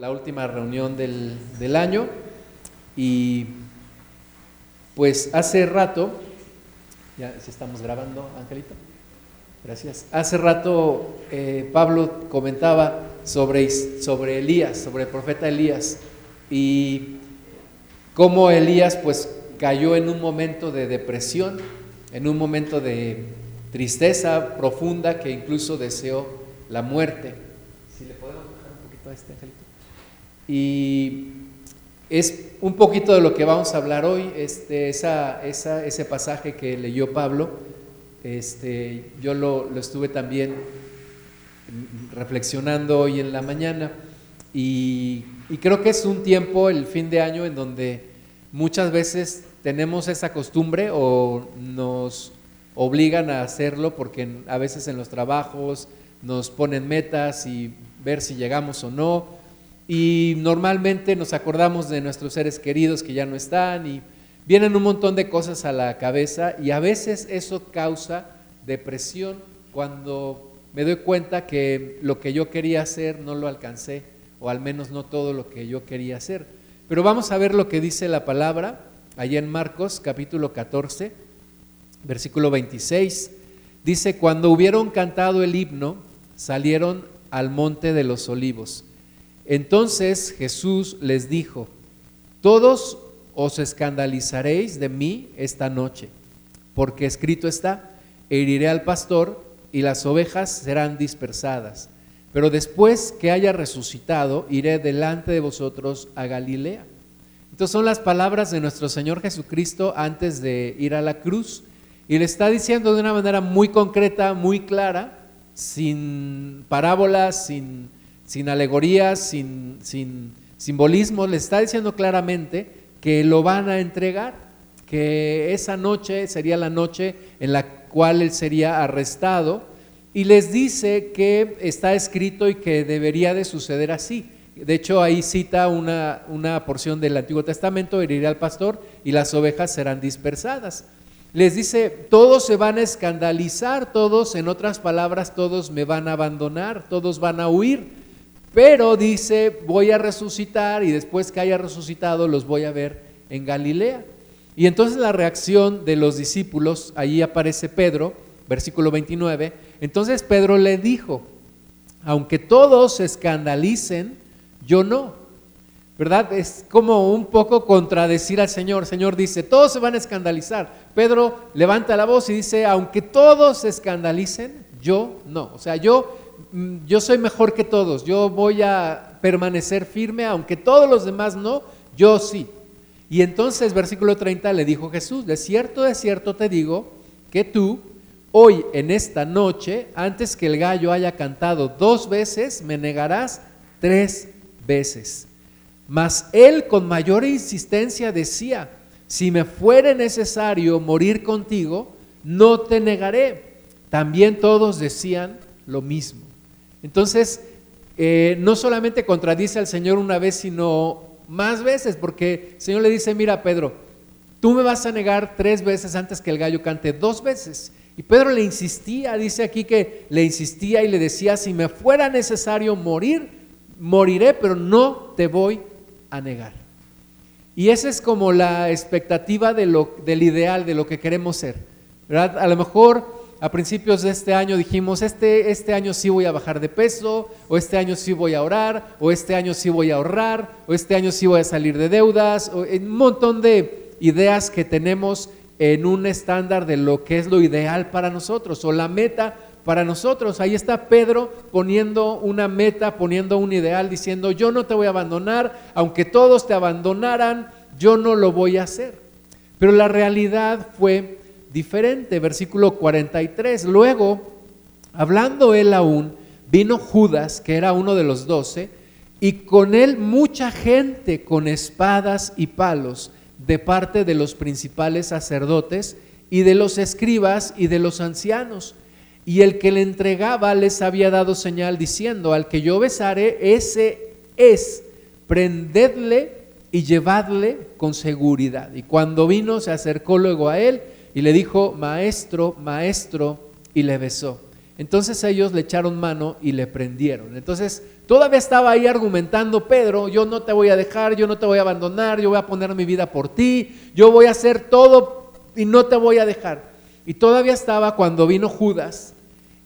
la última reunión del, del año y pues hace rato, ya si estamos grabando, Angelito, gracias. Hace rato eh, Pablo comentaba sobre, sobre Elías, sobre el profeta Elías y cómo Elías pues cayó en un momento de depresión, en un momento de tristeza profunda que incluso deseó la muerte. Si le podemos bajar un poquito a este angelito. Y es un poquito de lo que vamos a hablar hoy, este, esa, ese pasaje que leyó Pablo. Este, yo lo, estuve también reflexionando hoy en la mañana y, y creo que es un tiempo, el fin de año, en donde muchas veces tenemos esa costumbre o nos obligan a hacerlo porque a veces en los trabajos nos ponen metas y ver si llegamos o no y normalmente nos acordamos de nuestros seres queridos que ya no están y vienen un montón de cosas a la cabeza y a veces eso causa depresión cuando me doy cuenta que lo que yo quería hacer no lo alcancé o al menos no todo lo que yo quería hacer. Pero vamos a ver lo que dice la palabra allá en Marcos capítulo 14, versículo 26. Dice, cuando hubieron cantado el himno, salieron al monte de los olivos. Entonces Jesús les dijo, todos os escandalizaréis de mí esta noche, porque escrito está, heriré al pastor y las ovejas serán dispersadas. Pero después que haya resucitado, iré delante de vosotros a Galilea. Entonces son las palabras de nuestro Señor Jesucristo antes de ir a la cruz. Y le está diciendo de una manera muy concreta, muy clara, sin parábolas, sin sin alegorías, sin, sin simbolismos, le está diciendo claramente que lo van a entregar, que esa noche sería la noche en la cual él sería arrestado y les dice que está escrito y que debería de suceder así. De hecho, ahí cita una, una porción del Antiguo Testamento, heriré al pastor y las ovejas serán dispersadas. Les dice, todos se van a escandalizar, todos, en otras palabras, todos me van a abandonar, todos van a huir. Pero dice, voy a resucitar y después que haya resucitado los voy a ver en Galilea. Y entonces la reacción de los discípulos, ahí aparece Pedro, versículo 29, entonces Pedro le dijo, aunque todos se escandalicen, yo no. ¿Verdad? Es como un poco contradecir al Señor. El Señor dice, todos se van a escandalizar. Pedro levanta la voz y dice, aunque todos se escandalicen, yo no. O sea, yo yo soy mejor que todos, yo voy a permanecer firme, aunque todos los demás no, yo sí. Y entonces, versículo 30, le dijo Jesús, de cierto, de cierto te digo, que tú, hoy en esta noche, antes que el gallo haya cantado dos veces, me negarás tres veces. Mas él con mayor insistencia decía, si me fuere necesario morir contigo, no te negaré. También todos decían lo mismo. Entonces, eh, no solamente contradice al Señor una vez, sino más veces, porque el Señor le dice, mira Pedro, tú me vas a negar tres veces antes que el gallo cante dos veces. Y Pedro le insistía, dice aquí que le insistía y le decía, si me fuera necesario morir, moriré, pero no te voy a negar. Y esa es como la expectativa del ideal, de lo que queremos ser. ¿verdad? A lo mejor a principios de este año dijimos, este, este año sí voy a bajar de peso, o este año sí voy a orar, o este año sí voy a ahorrar, o este año sí voy a salir de deudas, o un montón de ideas que tenemos en un estándar de lo que es lo ideal para nosotros, o la meta para nosotros. Ahí está Pedro poniendo una meta, poniendo un ideal, diciendo, yo no te voy a abandonar, aunque todos te abandonaran, yo no lo voy a hacer. Pero la realidad fue diferente. Versículo 43. Luego, hablando él aún, vino Judas, que era uno de los doce, y con él mucha gente con espadas y palos de parte de los principales sacerdotes y de los escribas y de los ancianos. Y el que le entregaba les había dado señal diciendo, al que yo besare, ese es, prendedle y llevadle con seguridad. Y cuando vino, se acercó luego a él y le dijo, maestro, maestro, y le besó. Entonces ellos le echaron mano y le prendieron. Entonces todavía estaba ahí argumentando Pedro, yo no te voy a dejar, yo no te voy a abandonar, yo voy a poner mi vida por ti, yo voy a hacer todo y no te voy a dejar. Y todavía estaba cuando vino Judas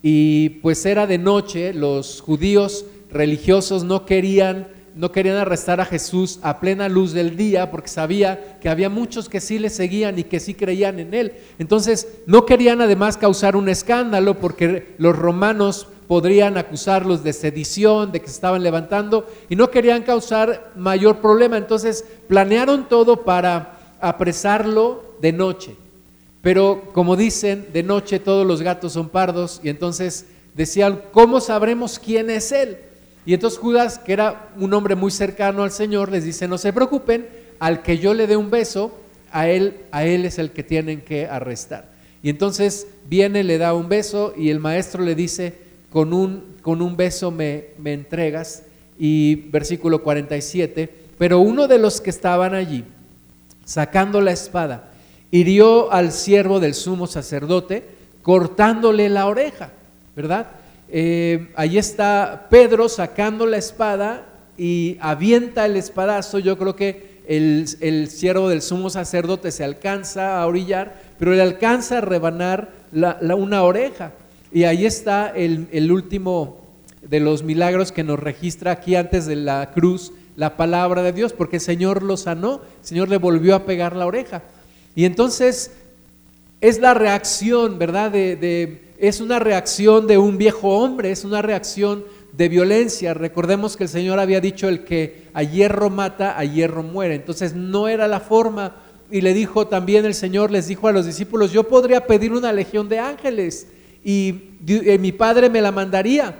y pues era de noche, los judíos religiosos no querían no querían arrestar a Jesús a plena luz del día porque sabía que había muchos que sí le seguían y que sí creían en él. Entonces no querían además causar un escándalo porque los romanos podrían acusarlos de sedición, de que se estaban levantando y no querían causar mayor problema. Entonces planearon todo para apresarlo de noche. Pero como dicen, de noche todos los gatos son pardos y entonces decían, ¿cómo sabremos quién es él? Y entonces Judas, que era un hombre muy cercano al Señor, les dice, no se preocupen, al que yo le dé un beso, a él, a él es el que tienen que arrestar. Y entonces viene, le da un beso y el maestro le dice, con un, con un beso me, me entregas. Y versículo 47, pero uno de los que estaban allí, sacando la espada, hirió al siervo del sumo sacerdote, cortándole la oreja, ¿verdad? Eh, ahí está Pedro sacando la espada y avienta el espadazo. Yo creo que el, el siervo del sumo sacerdote se alcanza a orillar, pero le alcanza a rebanar una oreja. Y ahí está el, el último de los milagros que nos registra aquí antes de la cruz la palabra de Dios, porque el Señor lo sanó, el Señor le volvió a pegar la oreja. Y entonces es la reacción, ¿verdad? de, es una reacción de un viejo hombre, es una reacción de violencia. Recordemos que el Señor había dicho el que a hierro mata, a hierro muere. Entonces no era la forma. Y le dijo también el Señor, les dijo a los discípulos, yo podría pedir una legión de ángeles y, eh, mi Padre me la mandaría,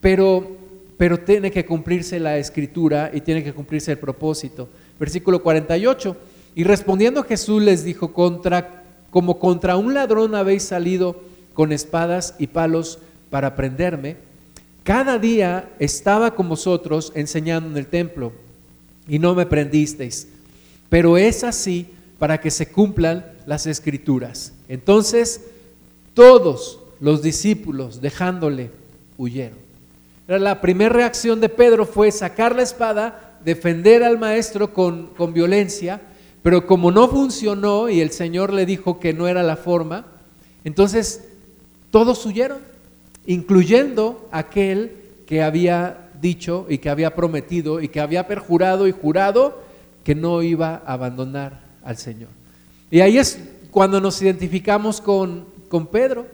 pero, pero tiene que cumplirse la escritura y tiene que cumplirse el propósito. Versículo 48. Y respondiendo Jesús les dijo, contra, como contra un ladrón habéis salido con espadas y palos para prenderme, cada día estaba con vosotros enseñando en el templo y no me prendisteis. Pero es así para que se cumplan las escrituras. Entonces todos los discípulos dejándole huyeron. La primera reacción de Pedro fue sacar la espada, defender al maestro con, con violencia, pero como no funcionó y el Señor le dijo que no era la forma, entonces todos huyeron, incluyendo aquel que había dicho y que había prometido y que había perjurado y jurado que no iba a abandonar al Señor. Y ahí es cuando nos identificamos con, con Pedro,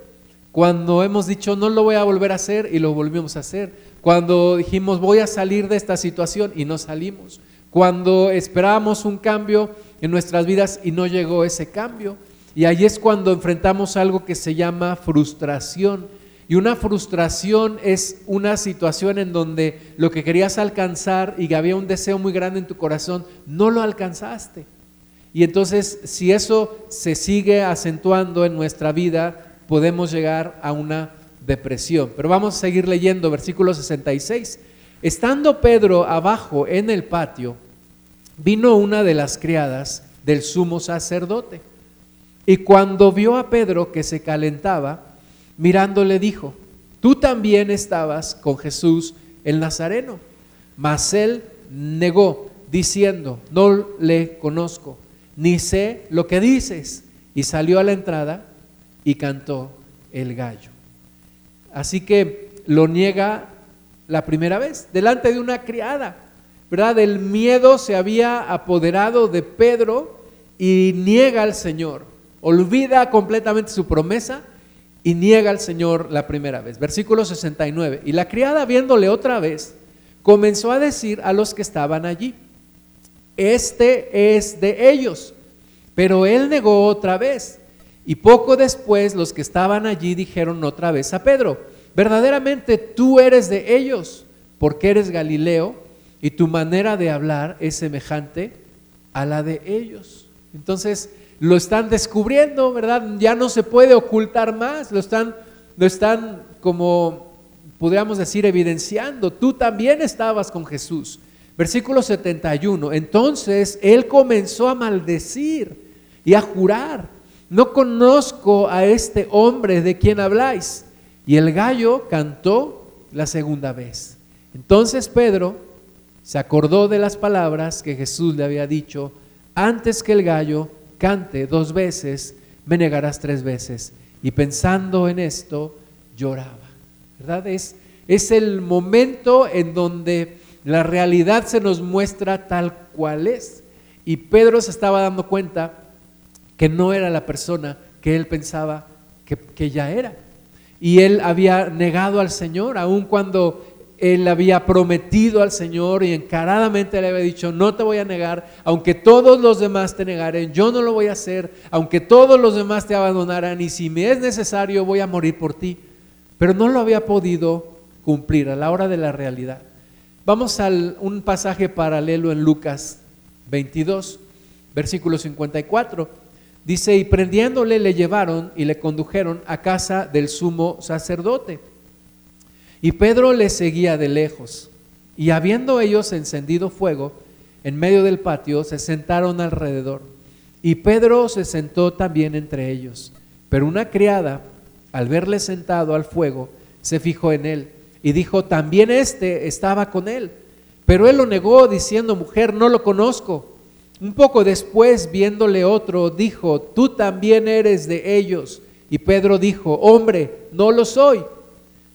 cuando hemos dicho no lo voy a volver a hacer y lo volvimos a hacer, cuando dijimos voy a salir de esta situación y no salimos, cuando esperábamos un cambio en nuestras vidas y no llegó ese cambio. Y ahí es cuando enfrentamos algo que se llama frustración. Y una frustración es una situación en donde lo que querías alcanzar y que había un deseo muy grande en tu corazón, no lo alcanzaste. Y entonces, si eso se sigue acentuando en nuestra vida, podemos llegar a una depresión. Pero vamos a seguir leyendo versículo 66. Estando Pedro abajo en el patio, vino una de las criadas del sumo sacerdote y cuando vio a Pedro que se calentaba, mirándole dijo, tú también estabas con Jesús el Nazareno. Mas él negó, diciendo, no le conozco, ni sé lo que dices. Y salió a la entrada y cantó el gallo. Así que lo niega la primera vez, delante de una criada, ¿verdad? El miedo se había apoderado de Pedro y niega al Señor olvida completamente su promesa y niega al Señor la primera vez. Versículo 69. Y la criada viéndole otra vez, comenzó a decir a los que estaban allí, este es de ellos. Pero él negó otra vez. Y poco después los que estaban allí dijeron otra vez a Pedro, verdaderamente tú eres de ellos, porque eres Galileo y tu manera de hablar es semejante a la de ellos. Entonces, lo están descubriendo, ¿verdad? Ya no se puede ocultar más, lo están, lo están como podríamos decir evidenciando. Tú también estabas con Jesús. Versículo 71. Entonces él comenzó a maldecir y a jurar, no conozco a este hombre de quien habláis. Y el gallo cantó la segunda vez. Entonces Pedro se acordó de las palabras que Jesús le había dicho, antes que el gallo cante dos veces, me negarás tres veces. Y pensando en esto, lloraba. ¿Verdad? Es, es el momento en donde la realidad se nos muestra tal cual es. Y Pedro se estaba dando cuenta que no era la persona que él pensaba que, que ya era. Y él había negado al Señor, aun cuando él había prometido al Señor y encaradamente le había dicho, no te voy a negar, aunque todos los demás te negaren, yo no lo voy a hacer, aunque todos los demás te abandonaran y si me es necesario voy a morir por ti. Pero no lo había podido cumplir a la hora de la realidad. Vamos a un pasaje paralelo en Lucas 22, versículo 54. Dice, y prendiéndole le llevaron y le condujeron a casa del sumo sacerdote. Y Pedro le seguía de lejos. Y habiendo ellos encendido fuego en medio del patio, se sentaron alrededor. Y Pedro se sentó también entre ellos. Pero una criada, al verle sentado al fuego, se fijó en él y dijo, también este estaba con él. Pero él lo negó diciendo, mujer, no lo conozco. Un poco después, viéndole otro, dijo, tú también eres de ellos. Y Pedro dijo, hombre, no lo soy.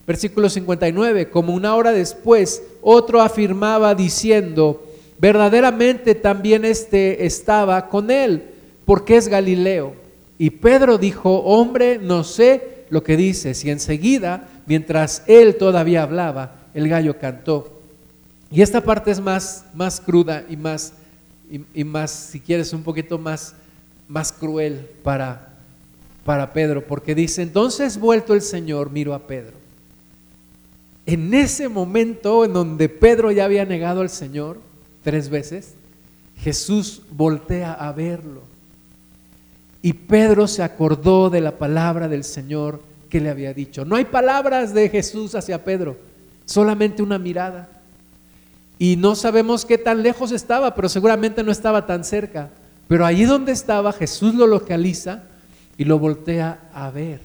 Versículo 59, como una hora después, otro afirmaba diciendo, verdaderamente también este estaba con él, porque es Galileo. Y Pedro dijo, hombre, no sé lo que dices. Y enseguida, mientras él todavía hablaba, el gallo cantó. Y esta parte es más, más cruda y más, y, más, si quieres, un poquito más, más cruel para, para Pedro, porque dice, entonces vuelto el Señor, miro a Pedro en ese momento en donde Pedro ya había negado al Señor tres veces, Jesús voltea a verlo. Y Pedro se acordó de la palabra del Señor que le había dicho. No hay palabras de Jesús hacia Pedro, solamente una mirada. Y no sabemos qué tan lejos estaba, pero seguramente no estaba tan cerca. Pero allí donde estaba, Jesús lo localiza y lo voltea a ver.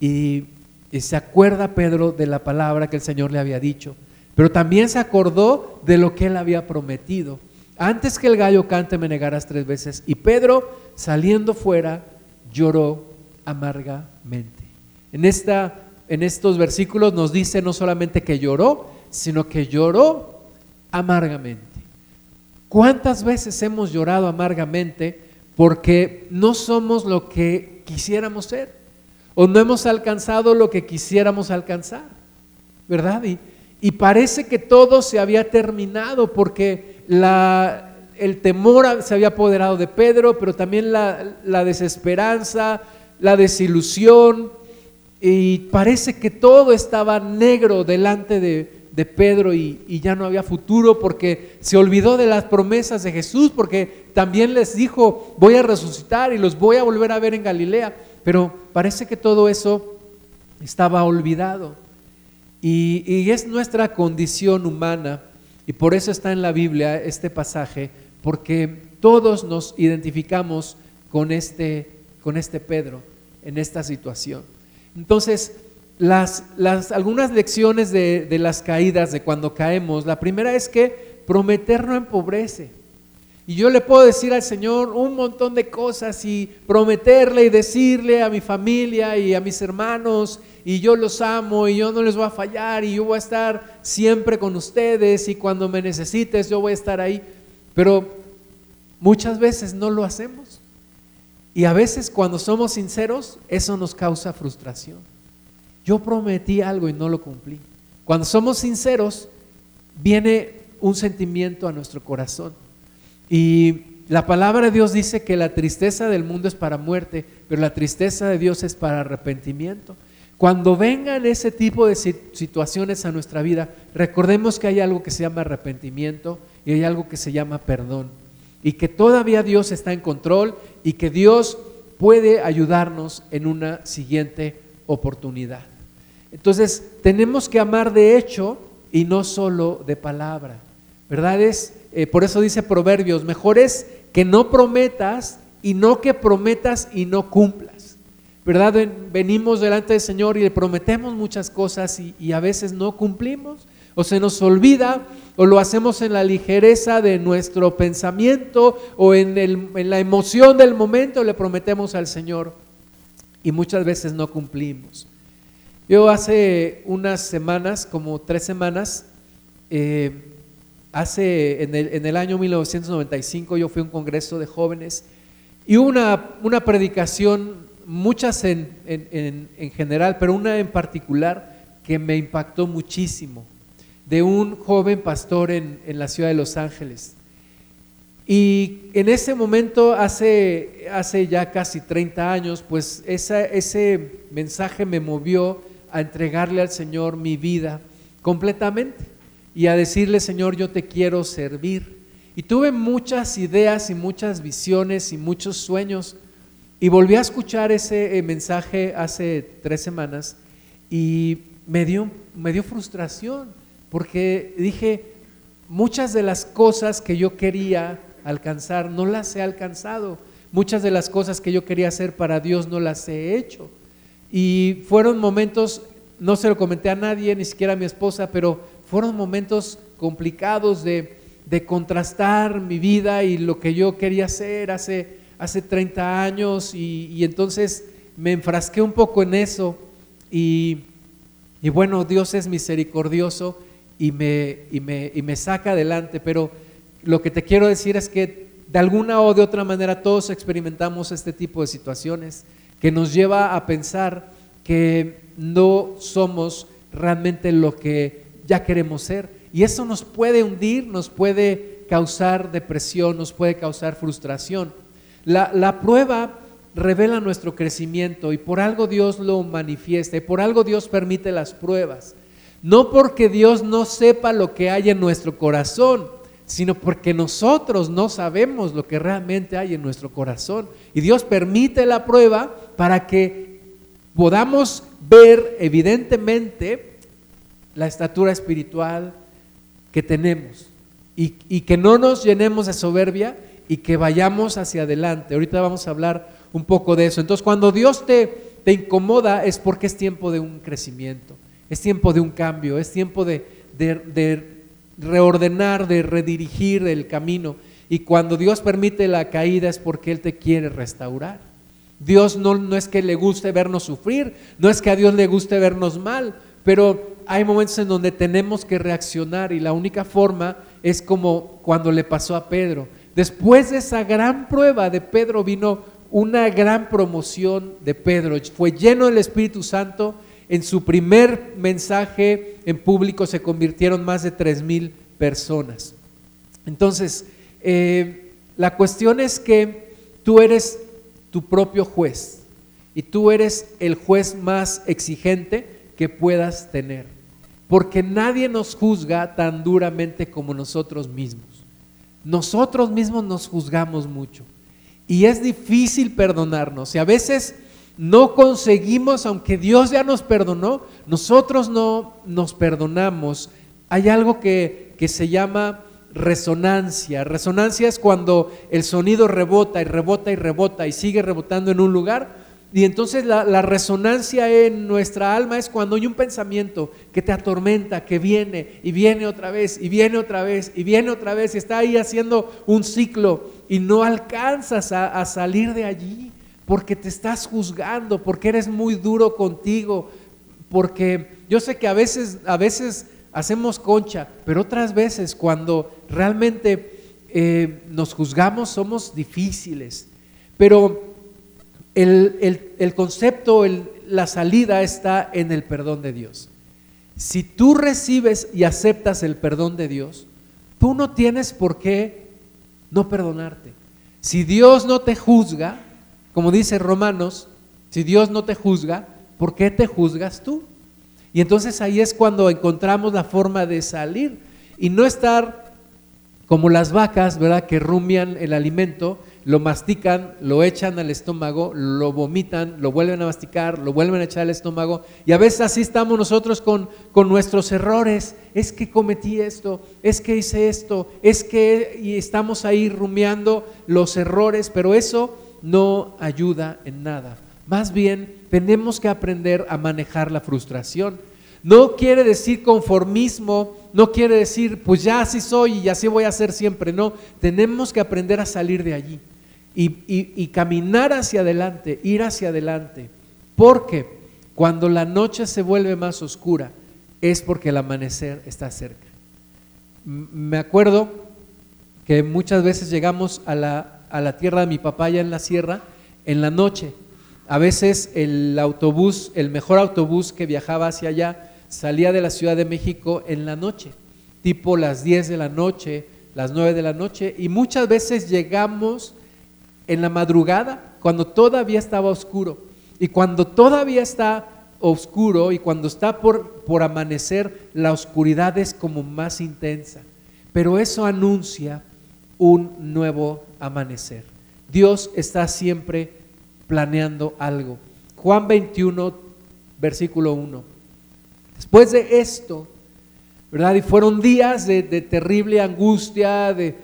Y y se acuerda Pedro de la palabra que el Señor le había dicho, pero también se acordó de lo que él había prometido. Antes que el gallo cante me negarás tres veces. Y Pedro, saliendo fuera, lloró amargamente. En, esta, en estos versículos nos dice no solamente que lloró, sino que lloró amargamente. ¿Cuántas veces hemos llorado amargamente porque no somos lo que quisiéramos ser? O no hemos alcanzado lo que quisiéramos alcanzar, ¿verdad? Y, parece que todo se había terminado porque el temor se había apoderado de Pedro, pero también la, desesperanza, la desilusión, y parece que todo estaba negro delante de, Pedro y, ya no había futuro porque se olvidó de las promesas de Jesús, porque también les dijo, voy a resucitar y los voy a volver a ver en Galilea. Pero parece que todo eso estaba olvidado. Y, es nuestra condición humana, y por eso está en la Biblia este pasaje, porque todos nos identificamos con este, con este Pedro en esta situación. Entonces, las, las, algunas lecciones de, de las caídas, de cuando caemos, la primera es que prometer no empobrece. Y yo le puedo decir al Señor un montón de cosas y prometerle y decirle a mi familia y a mis hermanos y yo los amo y yo no les voy a fallar y yo voy a estar siempre con ustedes y cuando me necesites yo voy a estar ahí. Pero muchas veces no lo hacemos. Y a veces cuando somos sinceros eso nos causa frustración. Yo prometí algo y no lo cumplí. Cuando somos sinceros viene un sentimiento a nuestro corazón y la palabra de Dios dice que la tristeza del mundo es para muerte, pero la tristeza de Dios es para arrepentimiento. Cuando vengan ese tipo de situaciones a nuestra vida, recordemos que hay algo que se llama arrepentimiento y hay algo que se llama perdón. Y que todavía Dios está en control y que Dios puede ayudarnos en una siguiente oportunidad. Entonces, tenemos que amar de hecho y no solo de palabra. ¿Verdad? Es eh, por eso dice Proverbios, mejor es que no prometas y no que prometas y no cumplas. ¿verdad? Venimos delante del Señor y le prometemos muchas cosas y, a veces no cumplimos o se nos olvida o lo hacemos en la ligereza de nuestro pensamiento o en, en la emoción del momento le prometemos al Señor y muchas veces no cumplimos. Yo hace unas semanas, como tres semanas, eh, hace en el, en año 1995 yo fui a un congreso de jóvenes y una, una predicación, muchas en, en, en, general, pero una en particular que me impactó muchísimo, de un joven pastor en, la ciudad de Los Ángeles. Y en ese momento, hace, hace ya casi 30 años, pues esa, ese mensaje me movió a entregarle al Señor mi vida completamente y a decirle, Señor, yo te quiero servir. Y tuve muchas ideas y muchas visiones y muchos sueños. Y volví a escuchar ese eh, mensaje hace tres semanas y me dio, me dio frustración porque dije, muchas de las cosas que yo quería alcanzar no las he alcanzado. Muchas de las cosas que yo quería hacer para Dios no las he hecho. Y fueron momentos, no se lo comenté a nadie, ni siquiera a mi esposa, pero fueron momentos complicados de, contrastar mi vida y lo que yo quería hacer hace, hace 30 años y, entonces me enfrasqué un poco en eso y, bueno, Dios es misericordioso y me, y me, saca adelante, pero lo que te quiero decir es que de alguna o de otra manera todos experimentamos este tipo de situaciones que nos lleva a pensar que no somos realmente lo que ya queremos ser. Y eso nos puede hundir, nos puede causar depresión, nos puede causar frustración. La, prueba revela nuestro crecimiento y por algo Dios lo manifiesta y por algo Dios permite las pruebas. No porque Dios no sepa lo que hay en nuestro corazón, sino porque nosotros no sabemos lo que realmente hay en nuestro corazón. Y Dios permite la prueba para que podamos ver evidentemente la estatura espiritual que tenemos y, que no nos llenemos de soberbia y que vayamos hacia adelante. Ahorita vamos a hablar un poco de eso. Entonces, cuando Dios te, te incomoda es porque es tiempo de un crecimiento, es tiempo de un cambio, es tiempo de, de reordenar, de redirigir el camino. Y cuando Dios permite la caída es porque Él te quiere restaurar. Dios no, no es que le guste vernos sufrir, no es que a Dios le guste vernos mal, pero hay momentos en donde tenemos que reaccionar y la única forma es como cuando le pasó a Pedro. Después de esa gran prueba de Pedro vino una gran promoción de Pedro. Fue lleno del Espíritu Santo en su primer mensaje en público se convirtieron más de tres mil personas. Entonces, eh, la cuestión es que tú eres tu propio juez y tú eres el juez más exigente que puedas tener, porque nadie nos juzga tan duramente como nosotros mismos. Nosotros mismos nos juzgamos mucho y es difícil perdonarnos y a veces no conseguimos, aunque Dios ya nos perdonó, nosotros no nos perdonamos. Hay algo que, se llama resonancia. Resonancia es cuando el sonido rebota y rebota y rebota y sigue rebotando en un lugar. Y entonces la, resonancia en nuestra alma es cuando hay un pensamiento que te atormenta, que viene y viene otra vez y viene otra vez y viene otra vez y está ahí haciendo un ciclo y no alcanzas a salir de allí porque te estás juzgando, porque eres muy duro contigo, porque yo sé que a veces, a veces hacemos concha, pero otras veces cuando realmente eh, nos juzgamos somos difíciles. Pero el, concepto, la salida está en el perdón de Dios. Si tú recibes y aceptas el perdón de Dios, tú no tienes por qué no perdonarte. Si Dios no te juzga, como dice Romanos, si Dios no te juzga, ¿por qué te juzgas tú? Y entonces ahí es cuando encontramos la forma de salir y no estar como las vacas, ¿verdad? Que rumian el alimento, lo mastican, lo echan al estómago, lo vomitan, lo vuelven a masticar, lo vuelven a echar al estómago. Y a veces así estamos nosotros con, con nuestros errores. Es que cometí esto, es que hice esto, es que y estamos ahí rumiando los errores, pero eso no ayuda en nada, Más bien, tenemos que aprender a manejar la frustración. No quiere decir conformismo, no quiere decir, pues ya así soy y así voy a ser siempre. No, tenemos que aprender a salir de allí y, caminar hacia adelante, ir hacia adelante. Porque cuando la noche se vuelve más oscura, es porque el amanecer está cerca. Me acuerdo que muchas veces llegamos a la, a la tierra de mi papá allá en la sierra en la noche. A veces el autobús, el mejor autobús que viajaba hacia allá, salía de la Ciudad de México en la noche, tipo las 10 de la noche, las 9 de la noche, y muchas veces llegamos en la madrugada, cuando todavía estaba oscuro. Y cuando todavía está oscuro y cuando está por, por amanecer, la oscuridad es como más intensa. Pero eso anuncia un nuevo amanecer. Dios está siempre planeando algo. Juan 21, versículo 1. Después de esto, ¿verdad? Y fueron días de, terrible angustia, de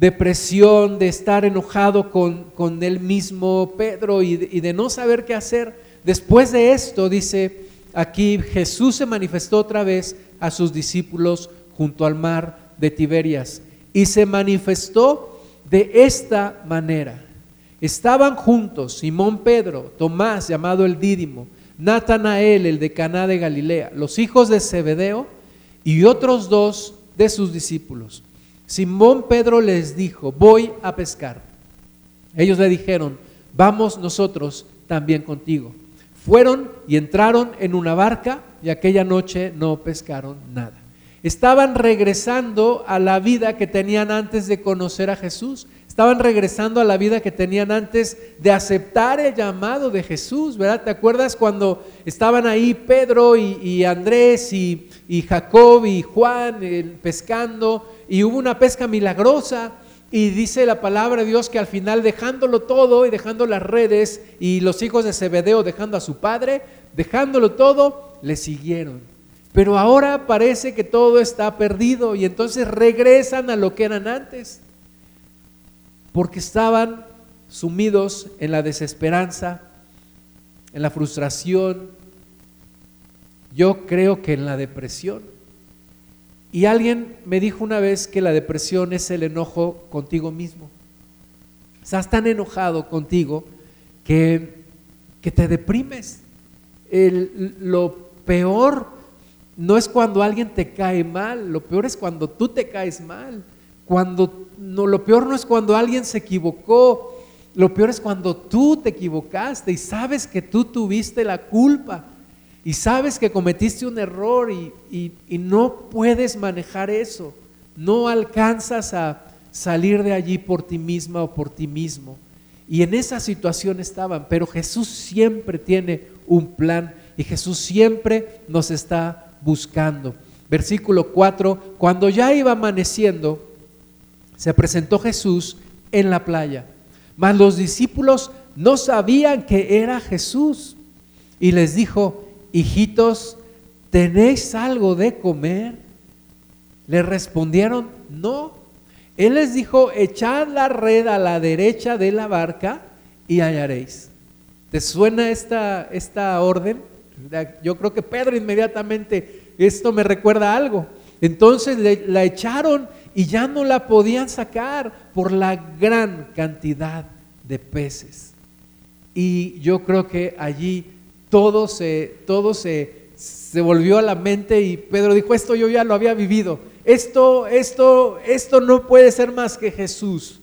depresión, de estar enojado con, con él mismo, Pedro, y y de no saber qué hacer. Después de esto, dice aquí, Jesús se manifestó otra vez a sus discípulos junto al mar de Tiberias y se manifestó de esta manera. Estaban juntos Simón Pedro, Tomás llamado el Dídimo, Natanael el de Caná de Galilea, los hijos de Zebedeo y otros dos de sus discípulos. Simón Pedro les dijo, voy a pescar. Ellos le dijeron, vamos nosotros también contigo. Fueron y entraron en una barca y aquella noche no pescaron nada. Estaban regresando a la vida que tenían antes de conocer a Jesús. Estaban regresando a la vida que tenían antes de aceptar el llamado de Jesús, ¿verdad? ¿Te acuerdas cuando estaban ahí Pedro y, Andrés y, Jacob y Juan pescando y hubo una pesca milagrosa? Y dice la palabra de Dios que al final dejándolo todo y dejando las redes y los hijos de Zebedeo dejando a su padre, dejándolo todo, le siguieron. Pero ahora parece que todo está perdido y entonces regresan a lo que eran antes, porque estaban sumidos en la desesperanza, en la frustración, yo creo que en la depresión. Y alguien me dijo una vez que la depresión es el enojo contigo mismo. Estás tan enojado contigo que, que te deprimes. lo peor no es cuando alguien te cae mal, lo peor es cuando tú te caes mal. Cuando, no, lo peor no es cuando alguien se equivocó, lo peor es cuando tú te equivocaste y sabes que tú tuviste la culpa y sabes que cometiste un error y, no puedes manejar eso, no alcanzas a salir de allí por ti misma o por ti mismo. Y en esa situación estaban, pero Jesús siempre tiene un plan y Jesús siempre nos está buscando. Versículo 4, cuando ya iba amaneciendo, se presentó Jesús en la playa, mas los discípulos no sabían que era Jesús y les dijo, hijitos, ¿tenéis algo de comer? Le respondieron, no. Él les dijo, echad la red a la derecha de la barca y hallaréis. ¿Te suena esta, esta orden? Yo creo que Pedro inmediatamente, esto me recuerda algo. Entonces la echaron y ya no la podían sacar por la gran cantidad de peces. Y yo creo que allí todo se, todo se, se volvió a la mente y Pedro dijo, esto yo ya lo había vivido, esto, esto, esto no puede ser más que Jesús.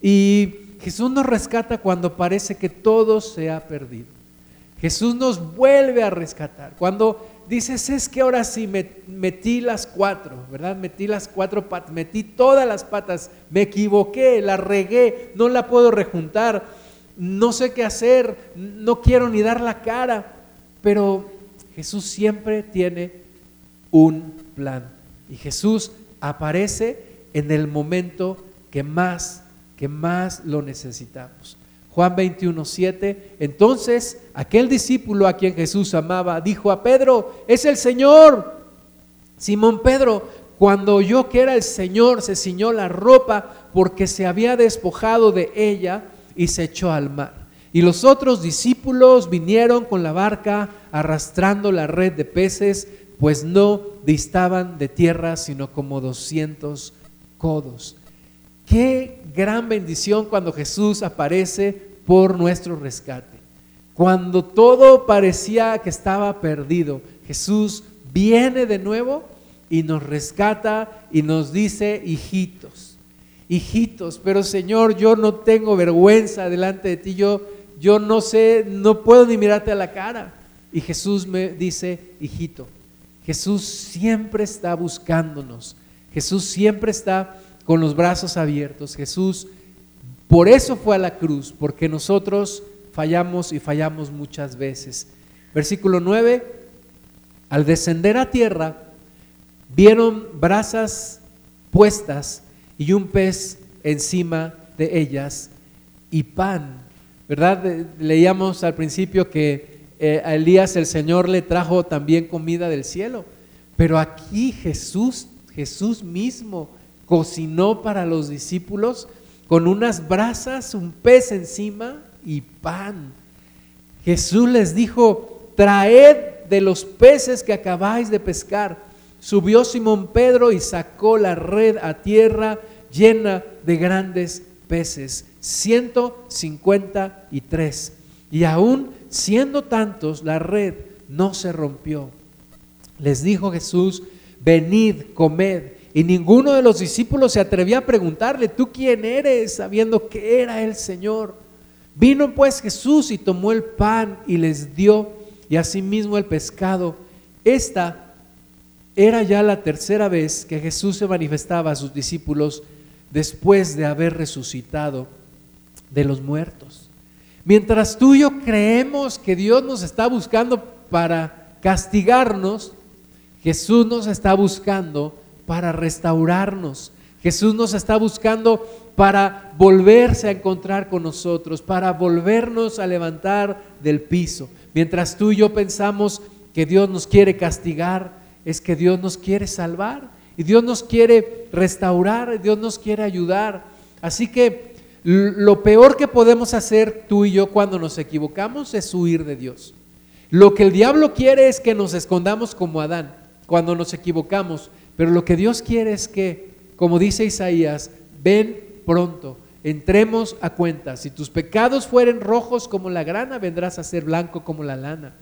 Y Jesús nos rescata cuando parece que todo se ha perdido. Jesús nos vuelve a rescatar. Cuando dices, es que ahora sí metí las cuatro, ¿verdad? Metí las cuatro patas, metí todas las patas, me equivoqué, la regué, no la puedo rejuntar no sé qué hacer, no quiero ni dar la cara, pero Jesús siempre tiene un plan y Jesús aparece en el momento que más, que más lo necesitamos. Juan 21, 7. Entonces aquel discípulo a quien Jesús amaba dijo a Pedro, es el Señor. Simón Pedro, cuando oyó que era el Señor, se ciñó la ropa porque se había despojado de ella y se echó al mar. Y los otros discípulos vinieron con la barca arrastrando la red de peces, pues no distaban de tierra sino como 200 codos. Qué gran bendición cuando Jesús aparece por nuestro rescate. Cuando todo parecía que estaba perdido, Jesús viene de nuevo y nos rescata y nos dice, hijitos, hijitos, pero Señor, yo no tengo vergüenza delante de ti, yo, yo no sé, no puedo ni mirarte a la cara. Y Jesús me dice, hijito, Jesús siempre está buscándonos, Jesús siempre está con los brazos abiertos, Jesús por eso fue a la cruz, porque nosotros fallamos y fallamos muchas veces. Versículo 9, al descender a tierra, vieron brasas puestas y un pez encima de ellas y pan. ¿Verdad? Leíamos al principio que eh, a Elías el Señor le trajo también comida del cielo, pero aquí Jesús, Jesús mismo cocinó para los discípulos con unas brasas, un pez encima y pan. Jesús les dijo, traed de los peces que acabáis de pescar. Subió Simón Pedro y sacó la red a tierra llena de grandes peces, 153. Y aún siendo tantos, la red no se rompió. Les dijo Jesús, venid, comed. Y ninguno de los discípulos se atrevía a preguntarle, ¿tú quién eres? sabiendo que era el Señor. Vino pues Jesús y tomó el pan y les dio, y asimismo el pescado. Esta era ya la tercera vez que Jesús se manifestaba a sus discípulos después de haber resucitado de los muertos. Mientras tú y yo creemos que Dios nos está buscando para castigarnos, Jesús nos está buscando para restaurarnos. Jesús nos está buscando para volverse a encontrar con nosotros, para volvernos a levantar del piso. Mientras tú y yo pensamos que Dios nos quiere castigar, es que Dios nos quiere salvar y Dios nos quiere restaurar, Dios nos quiere ayudar. Así que lo peor que podemos hacer tú y yo cuando nos equivocamos es huir de Dios. Lo que el diablo quiere es que nos escondamos como Adán cuando nos equivocamos, pero lo que Dios quiere es que, como dice Isaías, ven pronto, entremos a cuenta. Si tus pecados fueren rojos como la grana, vendrás a ser blanco como la lana.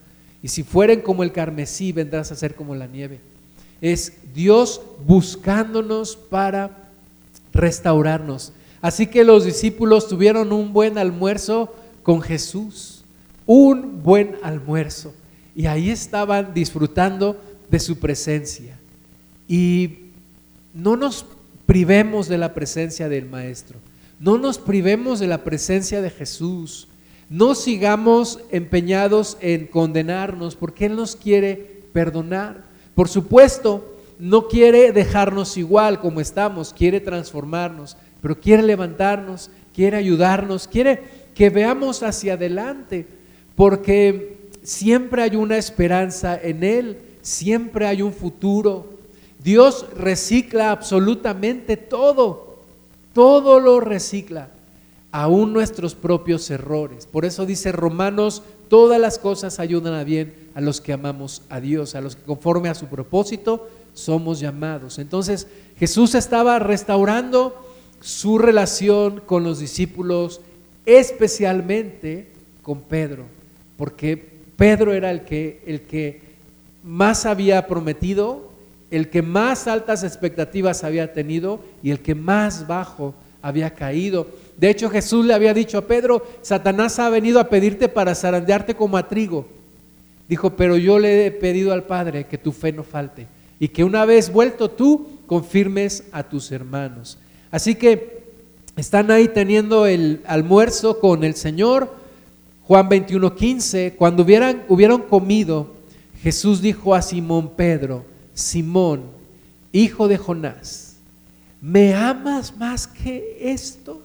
Y si fueren como el carmesí, vendrás a ser como la nieve. Es Dios buscándonos para restaurarnos. Así que los discípulos tuvieron un buen almuerzo con Jesús, un buen almuerzo. Y ahí estaban disfrutando de su presencia. Y no nos privemos de la presencia del Maestro, no nos privemos de la presencia de Jesús. No sigamos empeñados en condenarnos porque Él nos quiere perdonar. Por supuesto, no quiere dejarnos igual como estamos, quiere transformarnos, pero quiere levantarnos, quiere ayudarnos, quiere que veamos hacia adelante, porque siempre hay una esperanza en Él, siempre hay un futuro. Dios recicla absolutamente todo, todo lo recicla aún nuestros propios errores. Por eso dice Romanos, todas las cosas ayudan a bien a los que amamos a Dios, a los que conforme a su propósito somos llamados. Entonces Jesús estaba restaurando su relación con los discípulos, especialmente con Pedro, porque Pedro era el que, el que más había prometido, el que más altas expectativas había tenido y el que más bajo había caído. De hecho, Jesús le había dicho a Pedro, Satanás ha venido a pedirte para zarandearte como a trigo. Dijo, pero yo le he pedido al Padre que tu fe no falte y que una vez vuelto tú confirmes a tus hermanos. Así que están ahí teniendo el almuerzo con el Señor. Juan 21:15, cuando hubieran, hubieron comido, Jesús dijo a Simón Pedro, Simón, hijo de Jonás, ¿me amas más que estos?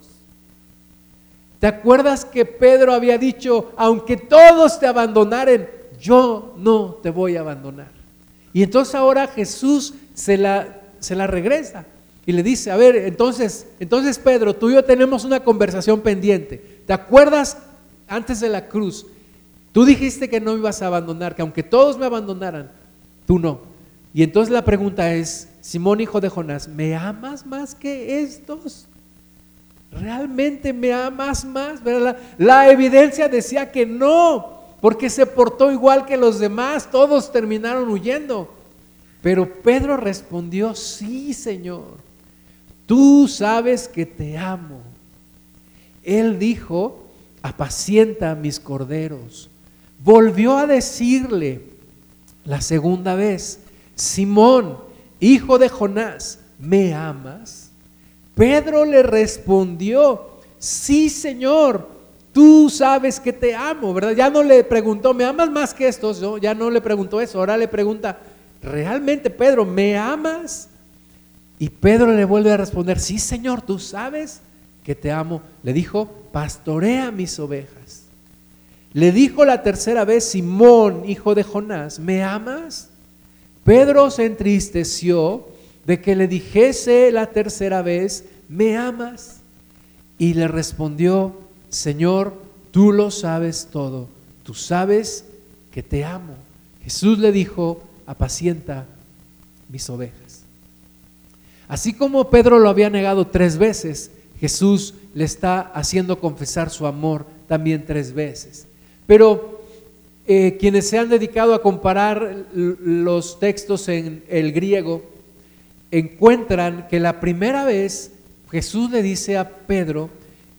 ¿Te acuerdas que Pedro había dicho, aunque todos te abandonaren, yo no te voy a abandonar? Y entonces ahora Jesús se la, se la regresa y le dice, a ver, entonces, entonces Pedro, tú y yo tenemos una conversación pendiente. ¿Te acuerdas antes de la cruz, tú dijiste que no me ibas a abandonar, que aunque todos me abandonaran, tú no. Y entonces la pregunta es, Simón hijo de Jonás, ¿me amas más que estos? ¿Realmente me amas más? La, la evidencia decía que no, porque se portó igual que los demás, todos terminaron huyendo. Pero Pedro respondió, sí, Señor, tú sabes que te amo. Él dijo, apacienta mis corderos. Volvió a decirle la segunda vez, Simón, hijo de Jonás, ¿me amas? Pedro le respondió, sí, Señor, tú sabes que te amo, ¿verdad? Ya no le preguntó, ¿me amas más que estos? ya no le preguntó eso, ahora le pregunta, ¿realmente Pedro, me amas? Y Pedro le vuelve a responder, sí, Señor, tú sabes que te amo. Le dijo, pastorea mis ovejas. Le dijo la tercera vez, Simón, hijo de Jonás, ¿me amas? Pedro se entristeció de que le dijese la tercera vez, ¿me amas? Y le respondió, Señor, tú lo sabes todo, tú sabes que te amo. Jesús le dijo, apacienta mis ovejas. Así como Pedro lo había negado tres veces, Jesús le está haciendo confesar su amor también tres veces. Pero eh, quienes se han dedicado a comparar los textos en el griego, encuentran que la primera vez Jesús le dice a Pedro,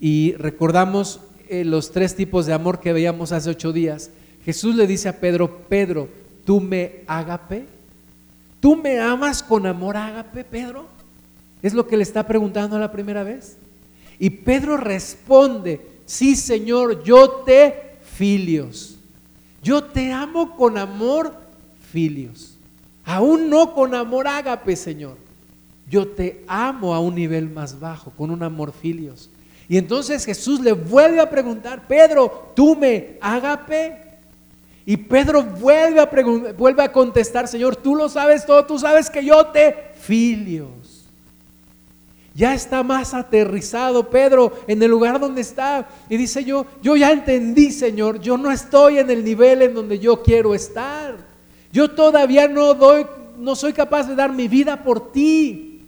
y recordamos eh, los tres tipos de amor que veíamos hace ocho días, Jesús le dice a Pedro, Pedro, ¿tú me agape? ¿Tú me amas con amor ágape, Pedro? Es lo que le está preguntando la primera vez. Y Pedro responde, sí Señor, yo te filios. Yo te amo con amor filios. Aún no con amor ágape, Señor. Yo te amo a un nivel más bajo, con un amor filios. Y entonces Jesús le vuelve a preguntar, Pedro, ¿tú me ágape? Y Pedro vuelve a, vuelve a contestar, Señor, tú lo sabes todo, tú sabes que yo te filios. Ya está más aterrizado Pedro en el lugar donde está. Y dice yo, yo ya entendí, Señor, yo no estoy en el nivel en donde yo quiero estar. Yo todavía no doy, no soy capaz de dar mi vida por ti.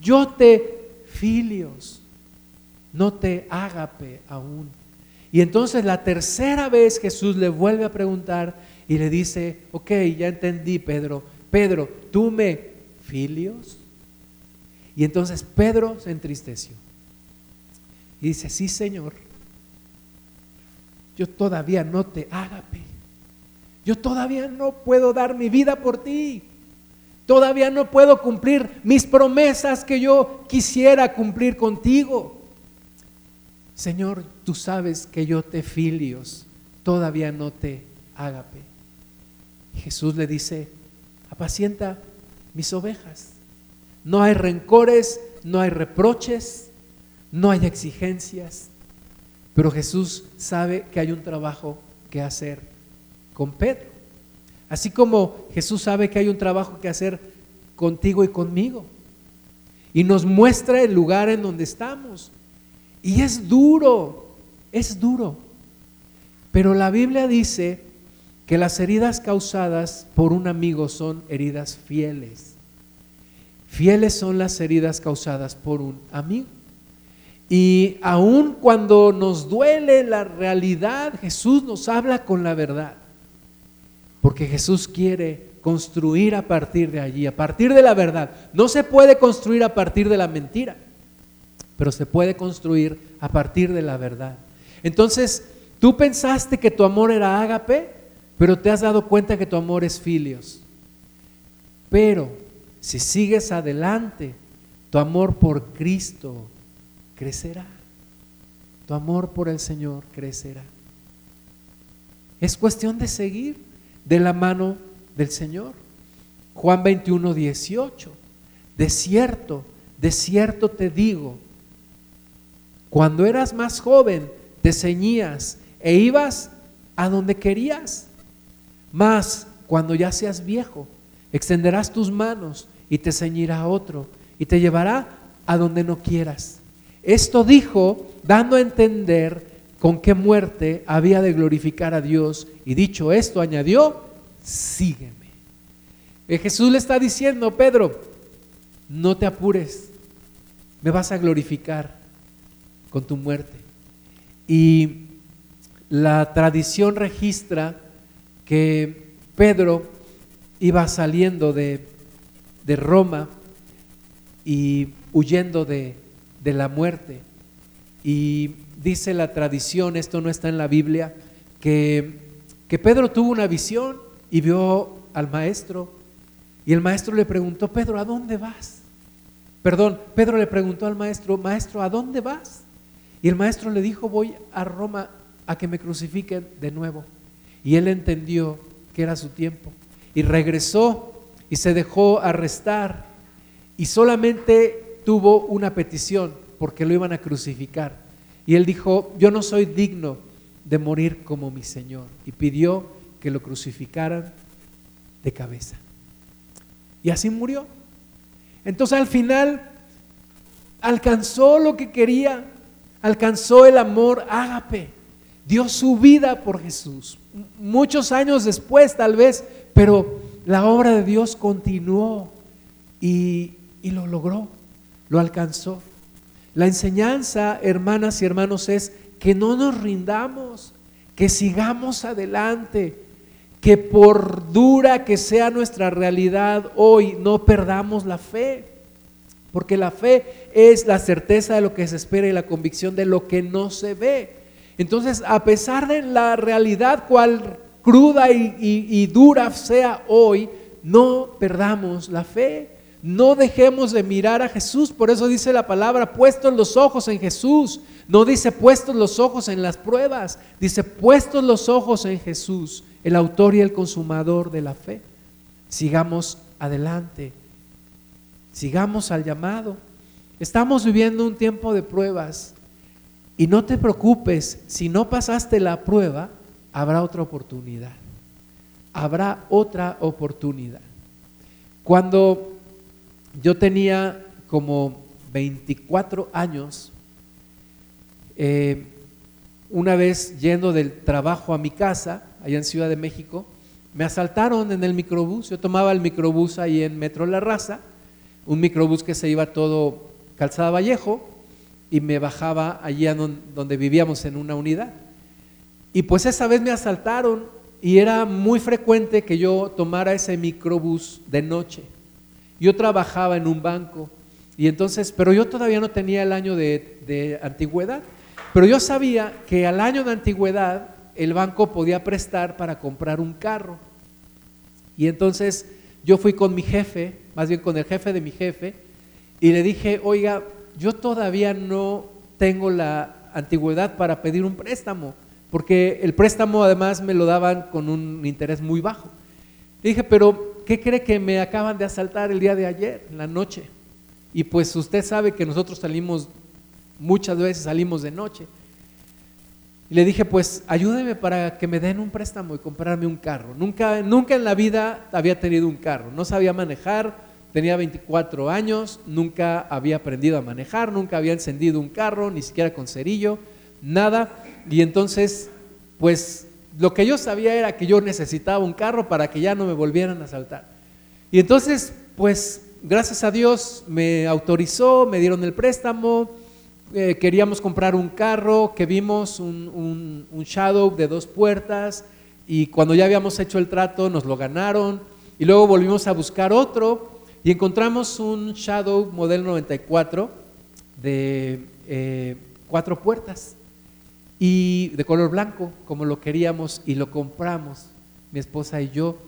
Yo te filios, no te ágape aún. Y entonces la tercera vez Jesús le vuelve a preguntar y le dice, ok, ya entendí Pedro, Pedro, ¿tú me filios? Y entonces Pedro se entristeció y dice, sí Señor, yo todavía no te ágape, yo todavía no puedo dar mi vida por ti, todavía no puedo cumplir mis promesas que yo quisiera cumplir contigo. Señor, tú sabes que yo te filios, todavía no te ágape. Jesús le dice, apacienta mis ovejas. No hay rencores, no hay reproches, no hay exigencias, pero Jesús sabe que hay un trabajo que hacer con Pedro. Así como Jesús sabe que hay un trabajo que hacer contigo y conmigo. Y nos muestra el lugar en donde estamos. Y es duro, es duro. Pero la Biblia dice que las heridas causadas por un amigo son heridas fieles. Fieles son las heridas causadas por un amigo. Y aun cuando nos duele la realidad, Jesús nos habla con la verdad. Porque Jesús quiere construir a partir de allí, a partir de la verdad. No se puede construir a partir de la mentira pero se puede construir a partir de la verdad. Entonces, tú pensaste que tu amor era ágape, pero te has dado cuenta que tu amor es filios. Pero si sigues adelante, tu amor por Cristo crecerá. Tu amor por el Señor crecerá. Es cuestión de seguir de la mano del Señor. Juan 21, 18. De cierto, de cierto te digo, cuando eras más joven, te ceñías e ibas a donde querías. Mas cuando ya seas viejo, extenderás tus manos y te ceñirá otro y te llevará a donde no quieras. Esto dijo dando a entender con qué muerte había de glorificar a Dios. Y dicho esto, añadió, sígueme. Eh, Jesús le está diciendo, Pedro, no te apures, me vas a glorificar con tu muerte. Y la tradición registra que Pedro iba saliendo de, de Roma y huyendo de, de la muerte. Y dice la tradición, esto no está en la Biblia, que, que Pedro tuvo una visión y vio al maestro. Y el maestro le preguntó, Pedro, ¿a dónde vas? Perdón, Pedro le preguntó al maestro, maestro, ¿a dónde vas? Y el maestro le dijo, voy a Roma a que me crucifiquen de nuevo. Y él entendió que era su tiempo. Y regresó y se dejó arrestar. Y solamente tuvo una petición, porque lo iban a crucificar. Y él dijo, yo no soy digno de morir como mi Señor. Y pidió que lo crucificaran de cabeza. Y así murió. Entonces al final alcanzó lo que quería, alcanzó el amor ágape, dio su vida por Jesús. Muchos años después tal vez, pero la obra de Dios continuó y, y lo logró, lo alcanzó. La enseñanza, hermanas y hermanos, es que no nos rindamos, que sigamos adelante, que por dura que sea nuestra realidad hoy, no perdamos la fe. Porque la fe es la certeza de lo que se espera y la convicción de lo que no se ve. Entonces, a pesar de la realidad cual cruda y, dura sea hoy, no perdamos la fe. No dejemos de mirar a Jesús, por eso dice la palabra, puestos los ojos en Jesús. No dice puestos los ojos en las pruebas, dice puestos los ojos en Jesús, el autor y el consumador de la fe. Sigamos adelante, sigamos al llamado. Estamos viviendo un tiempo de pruebas y no te preocupes, si no pasaste la prueba, habrá otra oportunidad. Habrá otra oportunidad. Cuando yo tenía como 24 años, eh, una vez yendo del trabajo a mi casa, allá en Ciudad de México, me asaltaron en el microbús. Yo tomaba el microbús ahí en Metro La Raza, un microbús que se iba todo Calzada Vallejo, y me bajaba allí donde vivíamos en una unidad. Y pues esa vez me asaltaron y era muy frecuente que yo tomara ese microbús de noche. Yo trabajaba en un banco y entonces, pero yo todavía no tenía el año de, antigüedad, pero yo sabía que al año de antigüedad el banco podía prestar para comprar un carro. Y entonces yo fui con mi jefe, más bien con el jefe de mi jefe, y le dije, oiga, yo todavía no tengo la antigüedad para pedir un préstamo, porque el préstamo además me lo daban con un interés muy bajo. Le dije, pero ¿qué cree que me acaban de asaltar el día de ayer, en la noche? Y pues usted sabe que nosotros salimos, muchas veces salimos de noche. Y le dije, pues ayúdeme para que me den un préstamo y comprarme un carro. Nunca, nunca en la vida había tenido un carro, no sabía manejar, tenía 24 años, nunca había aprendido a manejar, nunca había encendido un carro, ni siquiera con cerillo, nada. Y entonces, pues lo que yo sabía era que yo necesitaba un carro para que ya no me volvieran a asaltar. Y entonces, pues gracias a Dios me autorizó, me dieron el préstamo, eh, queríamos comprar un carro, que vimos un, un, Shadow de dos puertas y cuando ya habíamos hecho el trato nos lo ganaron y luego volvimos a buscar otro y encontramos un Shadow modelo 94 de eh, cuatro puertas y de color blanco, como lo queríamos, y lo compramos, mi esposa y yo.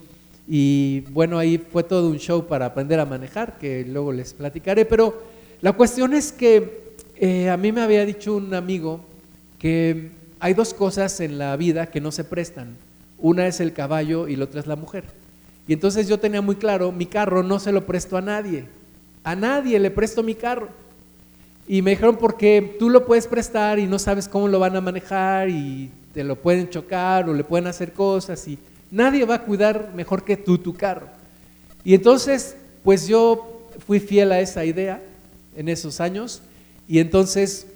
Y bueno, ahí fue todo un show para aprender a manejar, que luego les platicaré, pero la cuestión es que eh, a mí me había dicho un amigo que hay dos cosas en la vida que no se prestan. Una es el caballo y la otra es la mujer. Y entonces yo tenía muy claro, mi carro no se lo presto a nadie. A nadie le presto mi carro. Y me dijeron, porque tú lo puedes prestar y no sabes cómo lo van a manejar y te lo pueden chocar o le pueden hacer cosas y nadie va a cuidar mejor que tú tu carro. Y entonces, pues yo fui fiel a esa idea en esos años y entonces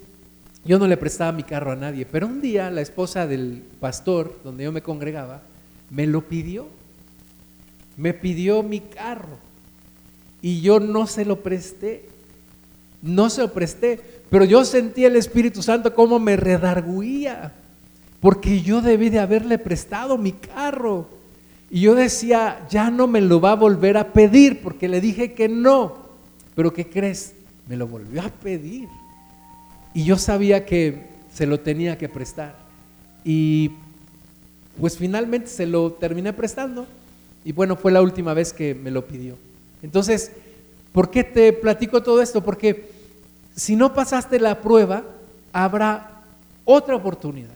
yo no le prestaba mi carro a nadie, pero un día la esposa del pastor donde yo me congregaba me lo pidió. Me pidió mi carro y yo no se lo presté. No se lo presté, pero yo sentí el Espíritu Santo como me redarguía, porque yo debí de haberle prestado mi carro. Y yo decía, ya no me lo va a volver a pedir, porque le dije que no. Pero ¿qué crees? Me lo volvió a pedir. Y yo sabía que se lo tenía que prestar. Y pues finalmente se lo terminé prestando. Y bueno, fue la última vez que me lo pidió. Entonces, ¿por qué te platico todo esto? Porque si no pasaste la prueba, habrá otra oportunidad.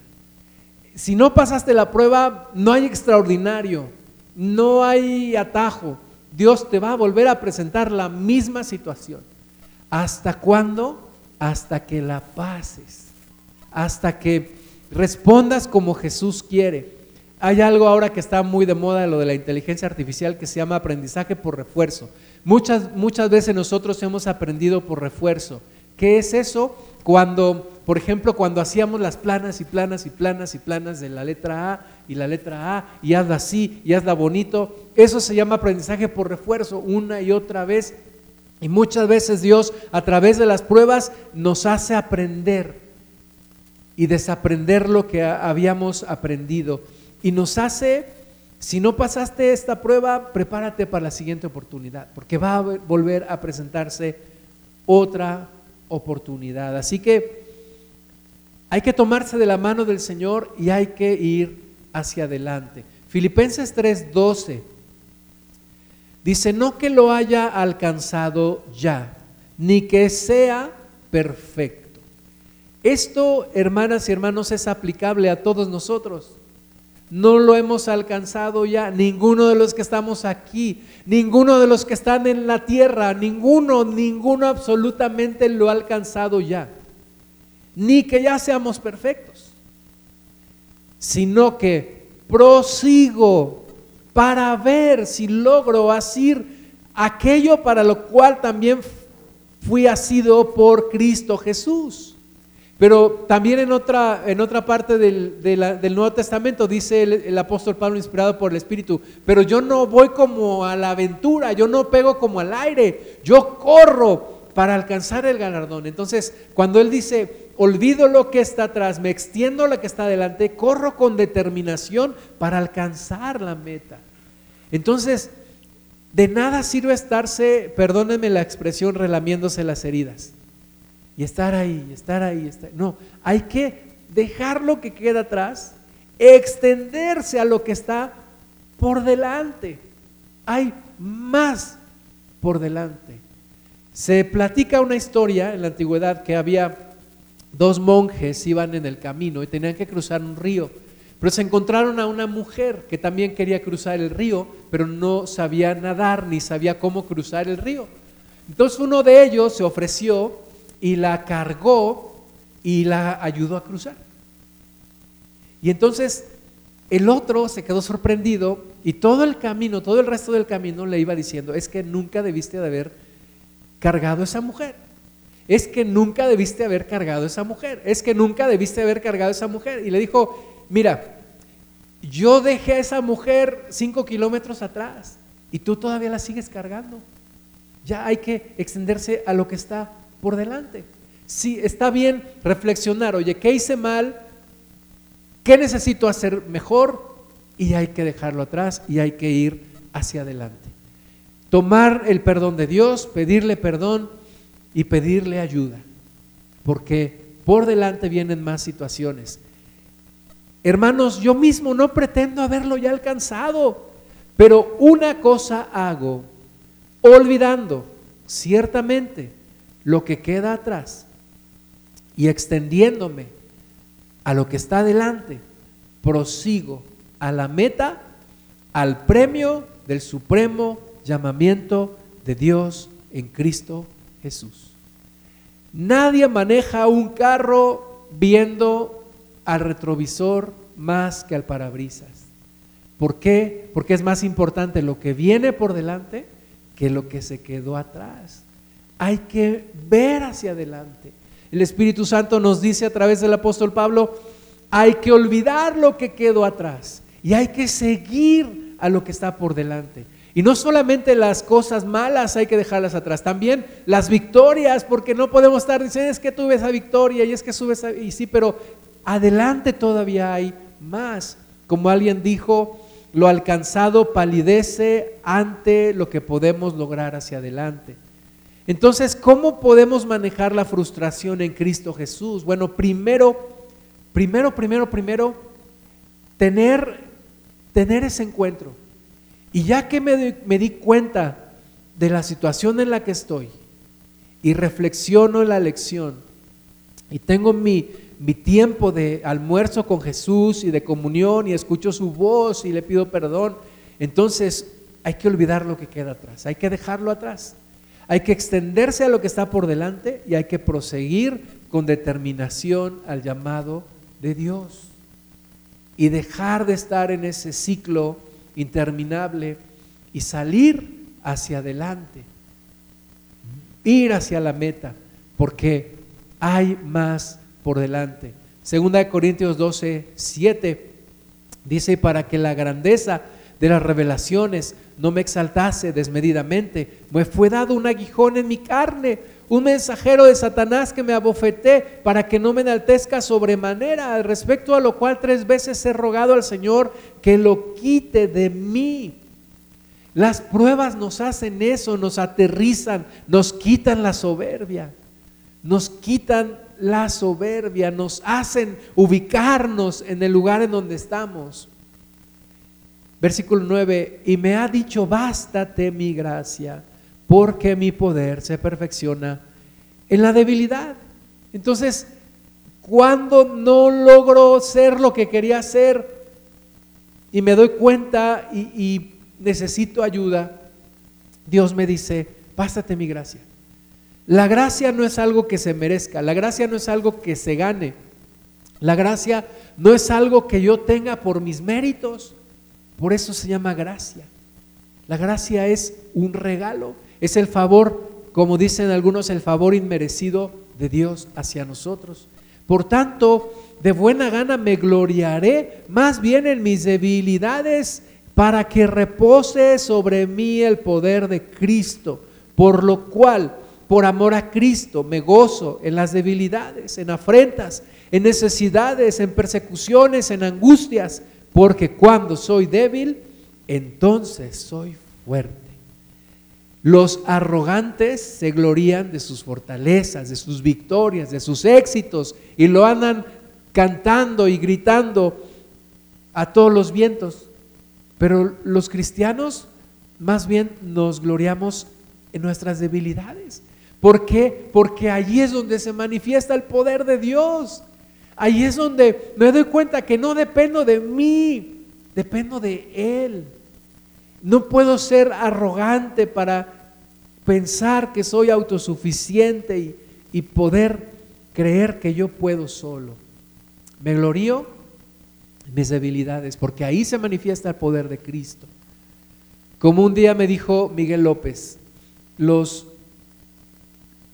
Si no pasaste la prueba, no hay extraordinario, no hay atajo. Dios te va a volver a presentar la misma situación. ¿Hasta cuándo? hasta que la pases, hasta que respondas como Jesús quiere. Hay algo ahora que está muy de moda, lo de la inteligencia artificial, que se llama aprendizaje por refuerzo. Muchas, muchas veces nosotros hemos aprendido por refuerzo. ¿Qué es eso? Cuando, por ejemplo, cuando hacíamos las planas y planas y planas y planas de la letra A y la letra A y hazla así y hazla bonito, eso se llama aprendizaje por refuerzo una y otra vez y muchas veces Dios a través de las pruebas nos hace aprender y desaprender lo que habíamos aprendido. Y nos hace, si no pasaste esta prueba, prepárate para la siguiente oportunidad, porque va a volver a presentarse otra oportunidad. Así que hay que tomarse de la mano del Señor y hay que ir hacia adelante. Filipenses 3:12 Dice, no que lo haya alcanzado ya, ni que sea perfecto. Esto, hermanas y hermanos, es aplicable a todos nosotros. No lo hemos alcanzado ya, ninguno de los que estamos aquí, ninguno de los que están en la tierra, ninguno, ninguno absolutamente lo ha alcanzado ya. Ni que ya seamos perfectos, sino que prosigo para ver si logro asir aquello para lo cual también fui asido por Cristo Jesús. Pero también en otra, en otra parte del, Nuevo Testamento dice el, el, apóstol Pablo inspirado por el Espíritu, pero yo no voy como a la aventura, yo no pego como al aire, yo corro para alcanzar el galardón. Entonces, cuando él dice, olvido lo que está atrás, me extiendo lo que está adelante, corro con determinación para alcanzar la meta. Entonces, de nada sirve estarse, perdónenme la expresión, relamiéndose las heridas. Y estar ahí, estar ahí, estar. No, hay que dejar lo que queda atrás, extenderse a lo que está por delante. Hay más por delante. Se platica una historia en la antigüedad que había dos monjes iban en el camino y tenían que cruzar un río. Pero se encontraron a una mujer que también quería cruzar el río, pero no sabía nadar ni sabía cómo cruzar el río. Entonces uno de ellos se ofreció y la cargó y la ayudó a cruzar. Y entonces el otro se quedó sorprendido y todo el camino, todo el resto del camino le iba diciendo, es que nunca debiste de haber cargado a esa mujer. Es que nunca debiste haber cargado a esa mujer. Es que nunca debiste haber cargado a esa mujer. Y le dijo, mira, yo dejé a esa mujer cinco kilómetros atrás y tú todavía la sigues cargando. Ya hay que extenderse a lo que está por delante. Sí, está bien reflexionar, oye, ¿qué hice mal? ¿Qué necesito hacer mejor? Y hay que dejarlo atrás y hay que ir hacia adelante. Tomar el perdón de Dios, pedirle perdón y pedirle ayuda, porque por delante vienen más situaciones Hermanos, yo mismo no pretendo haberlo ya alcanzado, pero una cosa hago, olvidando ciertamente lo que queda atrás y extendiéndome a lo que está delante, prosigo a la meta, al premio del supremo llamamiento de Dios en Cristo Jesús. Nadie maneja un carro viendo al retrovisor más que al parabrisas. ¿Por qué? Porque es más importante lo que viene por delante que lo que se quedó atrás. Hay que ver hacia adelante. El Espíritu Santo nos dice a través del apóstol Pablo, hay que olvidar lo que quedó atrás y hay que seguir a lo que está por delante. Y no solamente las cosas malas hay que dejarlas atrás, también las victorias, porque no podemos estar diciendo, es que tuve esa victoria y es que sube esa, y sí, pero adelante todavía hay más. Como alguien dijo, lo alcanzado palidece ante lo que podemos lograr hacia adelante. Entonces, ¿cómo podemos manejar la frustración en Cristo Jesús? Bueno, primero, primero, primero, primero, tener, tener ese encuentro. Y ya que me, me di cuenta de la situación en la que estoy y reflexiono en la lección y tengo mi, mi tiempo de almuerzo con Jesús y de comunión y escucho su voz y le pido perdón, entonces hay que olvidar lo que queda atrás, hay que dejarlo atrás. Hay que extenderse a lo que está por delante y hay que proseguir con determinación al llamado de Dios y dejar de estar en ese ciclo interminable y salir hacia adelante, ir hacia la meta, porque hay más por delante. Segunda de Corintios 12, 7 dice, para que la grandeza de las revelaciones no me exaltase desmedidamente. Me fue dado un aguijón en mi carne, un mensajero de Satanás que me abofeté para que no me enaltezca sobremanera, al respecto a lo cual tres veces he rogado al Señor que lo quite de mí. Las pruebas nos hacen eso, nos aterrizan, nos quitan la soberbia, nos quitan la soberbia, nos hacen ubicarnos en el lugar en donde estamos. Versículo 9, y me ha dicho, bástate mi gracia, porque mi poder se perfecciona en la debilidad. Entonces, cuando no logro ser lo que quería ser y me doy cuenta y, y necesito ayuda, Dios me dice, bástate mi gracia. La gracia no es algo que se merezca, la gracia no es algo que se gane, la gracia no es algo que yo tenga por mis méritos. Por eso se llama gracia. La gracia es un regalo, es el favor, como dicen algunos, el favor inmerecido de Dios hacia nosotros. Por tanto, de buena gana me gloriaré más bien en mis debilidades para que repose sobre mí el poder de Cristo, por lo cual, por amor a Cristo, me gozo en las debilidades, en afrentas, en necesidades, en persecuciones, en angustias porque cuando soy débil, entonces soy fuerte. Los arrogantes se glorían de sus fortalezas, de sus victorias, de sus éxitos y lo andan cantando y gritando a todos los vientos. Pero los cristianos más bien nos gloriamos en nuestras debilidades. ¿Por qué? Porque allí es donde se manifiesta el poder de Dios. Ahí es donde me doy cuenta que no dependo de mí, dependo de Él. No puedo ser arrogante para pensar que soy autosuficiente y, poder creer que yo puedo solo. Me glorío en mis debilidades, porque ahí se manifiesta el poder de Cristo. Como un día me dijo Miguel López, los,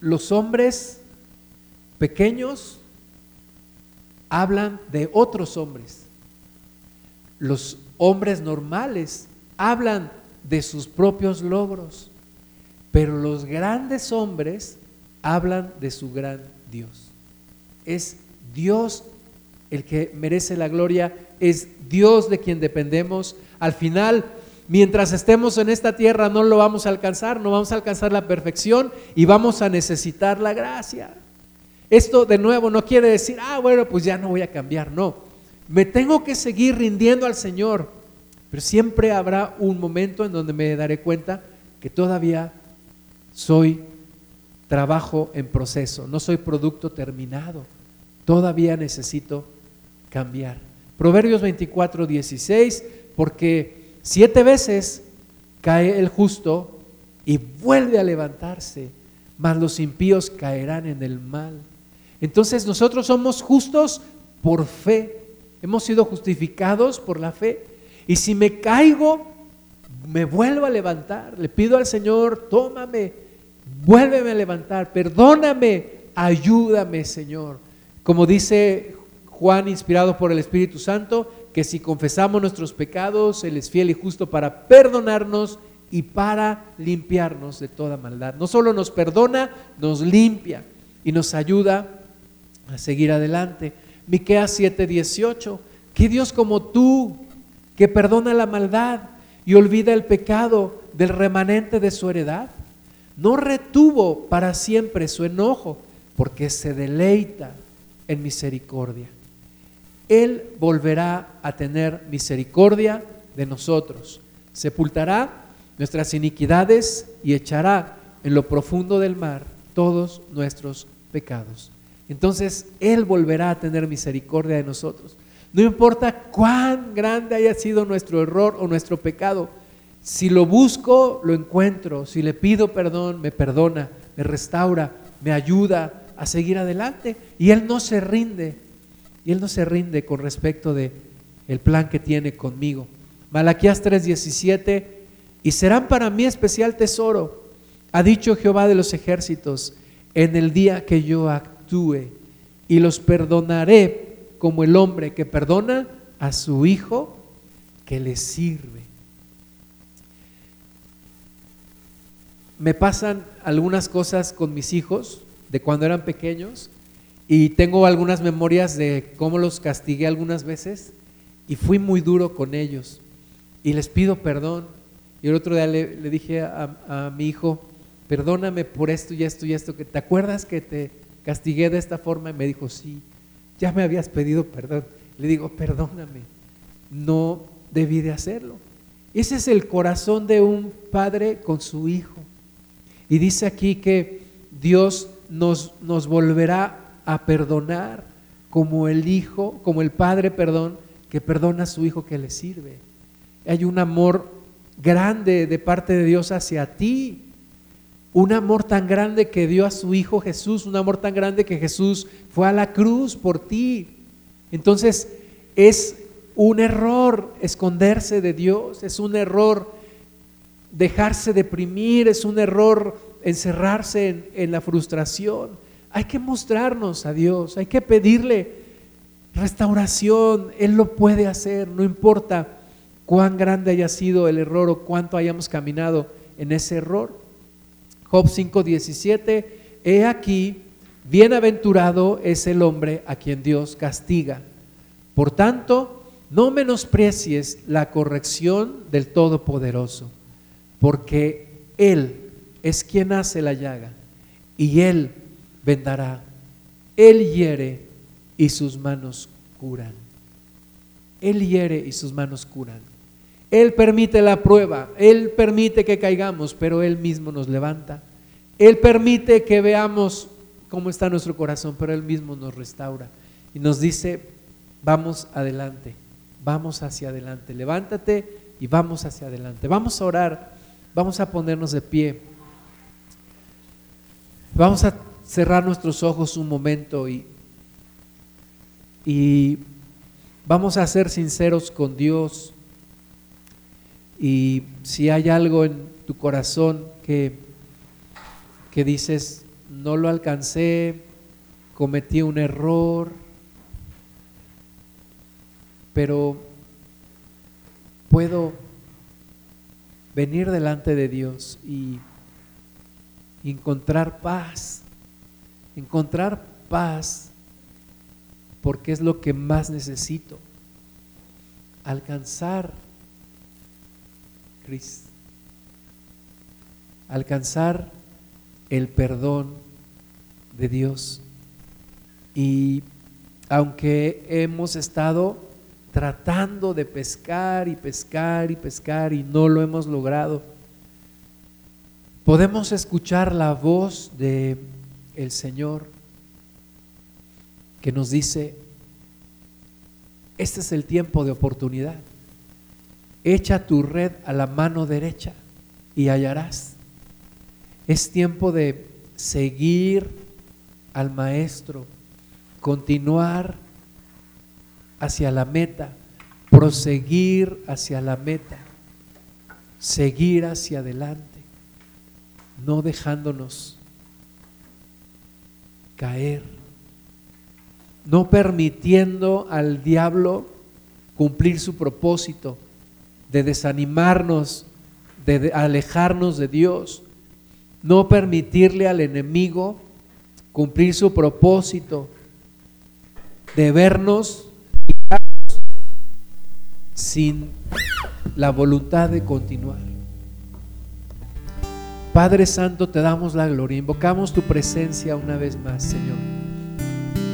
los hombres pequeños hablan de otros hombres. Los hombres normales hablan de sus propios logros, pero los grandes hombres hablan de su gran Dios. Es Dios el que merece la gloria, es Dios de quien dependemos. Al final, mientras estemos en esta tierra no lo vamos a alcanzar, no vamos a alcanzar la perfección y vamos a necesitar la gracia. Esto de nuevo no quiere decir, ah, bueno, pues ya no voy a cambiar, no. Me tengo que seguir rindiendo al Señor, pero siempre habrá un momento en donde me daré cuenta que todavía soy trabajo en proceso, no soy producto terminado, todavía necesito cambiar. Proverbios 24, 16, porque siete veces cae el justo y vuelve a levantarse, mas los impíos caerán en el mal. Entonces nosotros somos justos por fe. Hemos sido justificados por la fe. Y si me caigo, me vuelvo a levantar. Le pido al Señor, tómame, vuélveme a levantar, perdóname, ayúdame Señor. Como dice Juan, inspirado por el Espíritu Santo, que si confesamos nuestros pecados, Él es fiel y justo para perdonarnos y para limpiarnos de toda maldad. No solo nos perdona, nos limpia y nos ayuda a seguir adelante. Miqueas 7:18, que Dios como tú, que perdona la maldad y olvida el pecado del remanente de su heredad, no retuvo para siempre su enojo, porque se deleita en misericordia. Él volverá a tener misericordia de nosotros, sepultará nuestras iniquidades y echará en lo profundo del mar todos nuestros pecados. Entonces Él volverá a tener misericordia de nosotros. No importa cuán grande haya sido nuestro error o nuestro pecado, si lo busco, lo encuentro. Si le pido perdón, me perdona, me restaura, me ayuda a seguir adelante. Y Él no se rinde. Y Él no se rinde con respecto de el plan que tiene conmigo. Malaquías 3:17, y serán para mí especial tesoro, ha dicho Jehová de los ejércitos, en el día que yo actúe, y los perdonaré como el hombre que perdona a su hijo que le sirve. me pasan algunas cosas con mis hijos de cuando eran pequeños y tengo algunas memorias de cómo los castigué algunas veces y fui muy duro con ellos y les pido perdón. Y el otro día le, dije a, mi hijo, perdóname por esto y esto y esto, que te acuerdas que te castigué de esta forma y me dijo, sí, ya me habías pedido perdón. Le digo, perdóname, no debí de hacerlo. Ese es el corazón de un padre con su hijo. Y dice aquí que Dios nos, nos volverá a perdonar como el Hijo, como el Padre, perdón, que perdona a su Hijo que le sirve. Hay un amor grande de parte de Dios hacia ti. Un amor tan grande que dio a su Hijo Jesús, un amor tan grande que Jesús fue a la cruz por ti. Entonces es un error esconderse de Dios, es un error dejarse deprimir, es un error encerrarse en, la frustración. Hay que mostrarnos a Dios, hay que pedirle restauración, Él lo puede hacer, no importa cuán grande haya sido el error o cuánto hayamos caminado en ese error. Job 5:17, he aquí, bienaventurado es el hombre a quien Dios castiga. Por tanto, no menosprecies la corrección del Todopoderoso porque Él es quien hace la llaga y Él vendará. Él hiere y sus manos curan. Él hiere y sus manos curan. Él permite la prueba, Él permite que caigamos, pero Él mismo nos levanta. Él permite que veamos cómo está nuestro corazón, pero Él mismo nos restaura y nos dice, vamos adelante, vamos hacia adelante, levántate y vamos hacia adelante. Vamos a orar Vamos a ponernos de pie. Vamos a cerrar nuestros ojos un momento y, y vamos a ser sinceros con Dios. Y si hay algo en tu corazón que, que dices, no lo alcancé, cometí un error, pero puedo venir delante de Dios y encontrar paz, encontrar paz, porque es lo que más necesito, alcanzar Cristo, alcanzar el perdón de Dios. Y aunque hemos estado tratando de pescar y pescar y pescar y no lo hemos logrado. Podemos escuchar la voz de el Señor que nos dice, este es el tiempo de oportunidad. Echa tu red a la mano derecha y hallarás. Es tiempo de seguir al Maestro, continuar hacia la meta, proseguir hacia la meta, seguir hacia adelante, no dejándonos caer, no permitiendo al diablo cumplir su propósito de desanimarnos, de alejarnos de Dios, no permitirle al enemigo cumplir su propósito de vernos sin la voluntad de continuar. Padre Santo, te damos la gloria, invocamos tu presencia una vez más, Señor.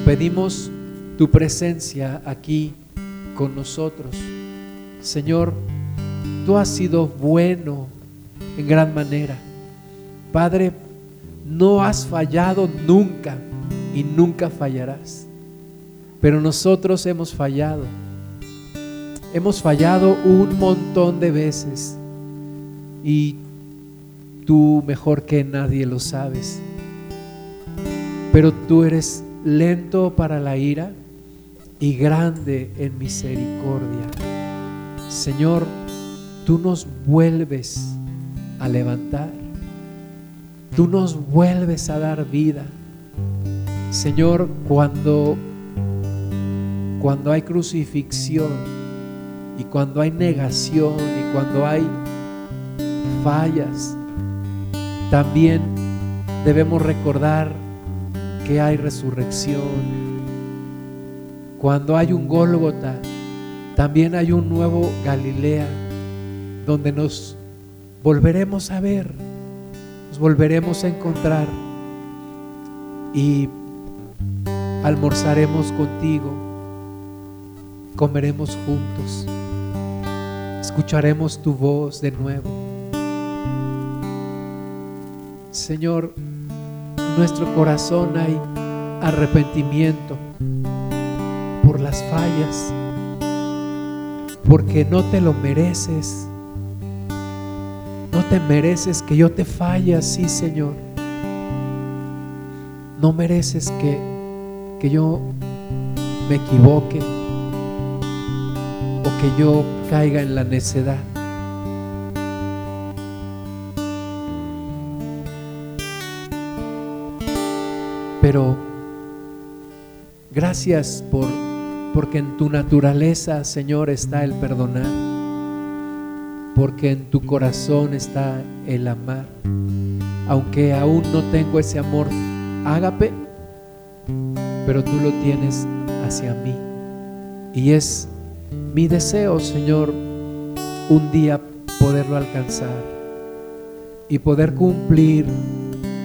Pedimos tu presencia aquí con nosotros. Señor, tú has sido bueno en gran manera. Padre, no has fallado nunca y nunca fallarás. Pero nosotros hemos fallado. Hemos fallado un montón de veces. Y tú mejor que nadie lo sabes. Pero tú eres lento para la ira y grande en misericordia. Señor, tú nos vuelves a levantar. Tú nos vuelves a dar vida. Señor, cuando cuando hay crucifixión y cuando hay negación y cuando hay fallas, también debemos recordar que hay resurrección. Cuando hay un Gólgota, también hay un nuevo Galilea donde nos volveremos a ver, nos volveremos a encontrar y almorzaremos contigo, comeremos juntos, escucharemos tu voz de nuevo Señor, en nuestro corazón hay arrepentimiento por las fallas, porque no te lo mereces. No te mereces que yo te falle así, Señor. No mereces que, que yo me equivoque o que yo caiga en la necedad. Pero gracias por porque en tu naturaleza, Señor, está el perdonar. Porque en tu corazón está el amar. Aunque aún no tengo ese amor ágape, pero tú lo tienes hacia mí. Y es mi deseo, Señor, un día poderlo alcanzar y poder cumplir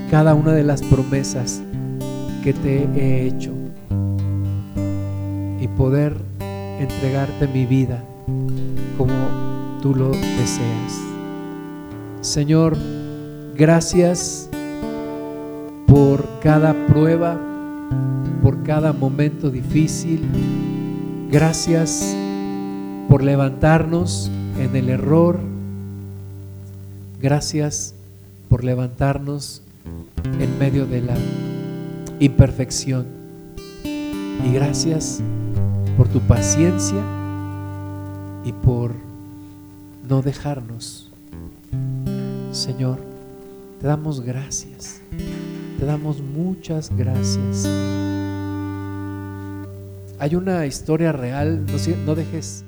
cada una de las promesas que te he hecho y poder entregarte mi vida como tú lo deseas. Señor, gracias por cada prueba, por cada momento difícil. Gracias por levantarnos en el error. Gracias por levantarnos en medio de la imperfección. Y gracias por tu paciencia y por no dejarnos. Señor, te damos gracias. Te damos muchas gracias. Hay una historia real, no, no dejes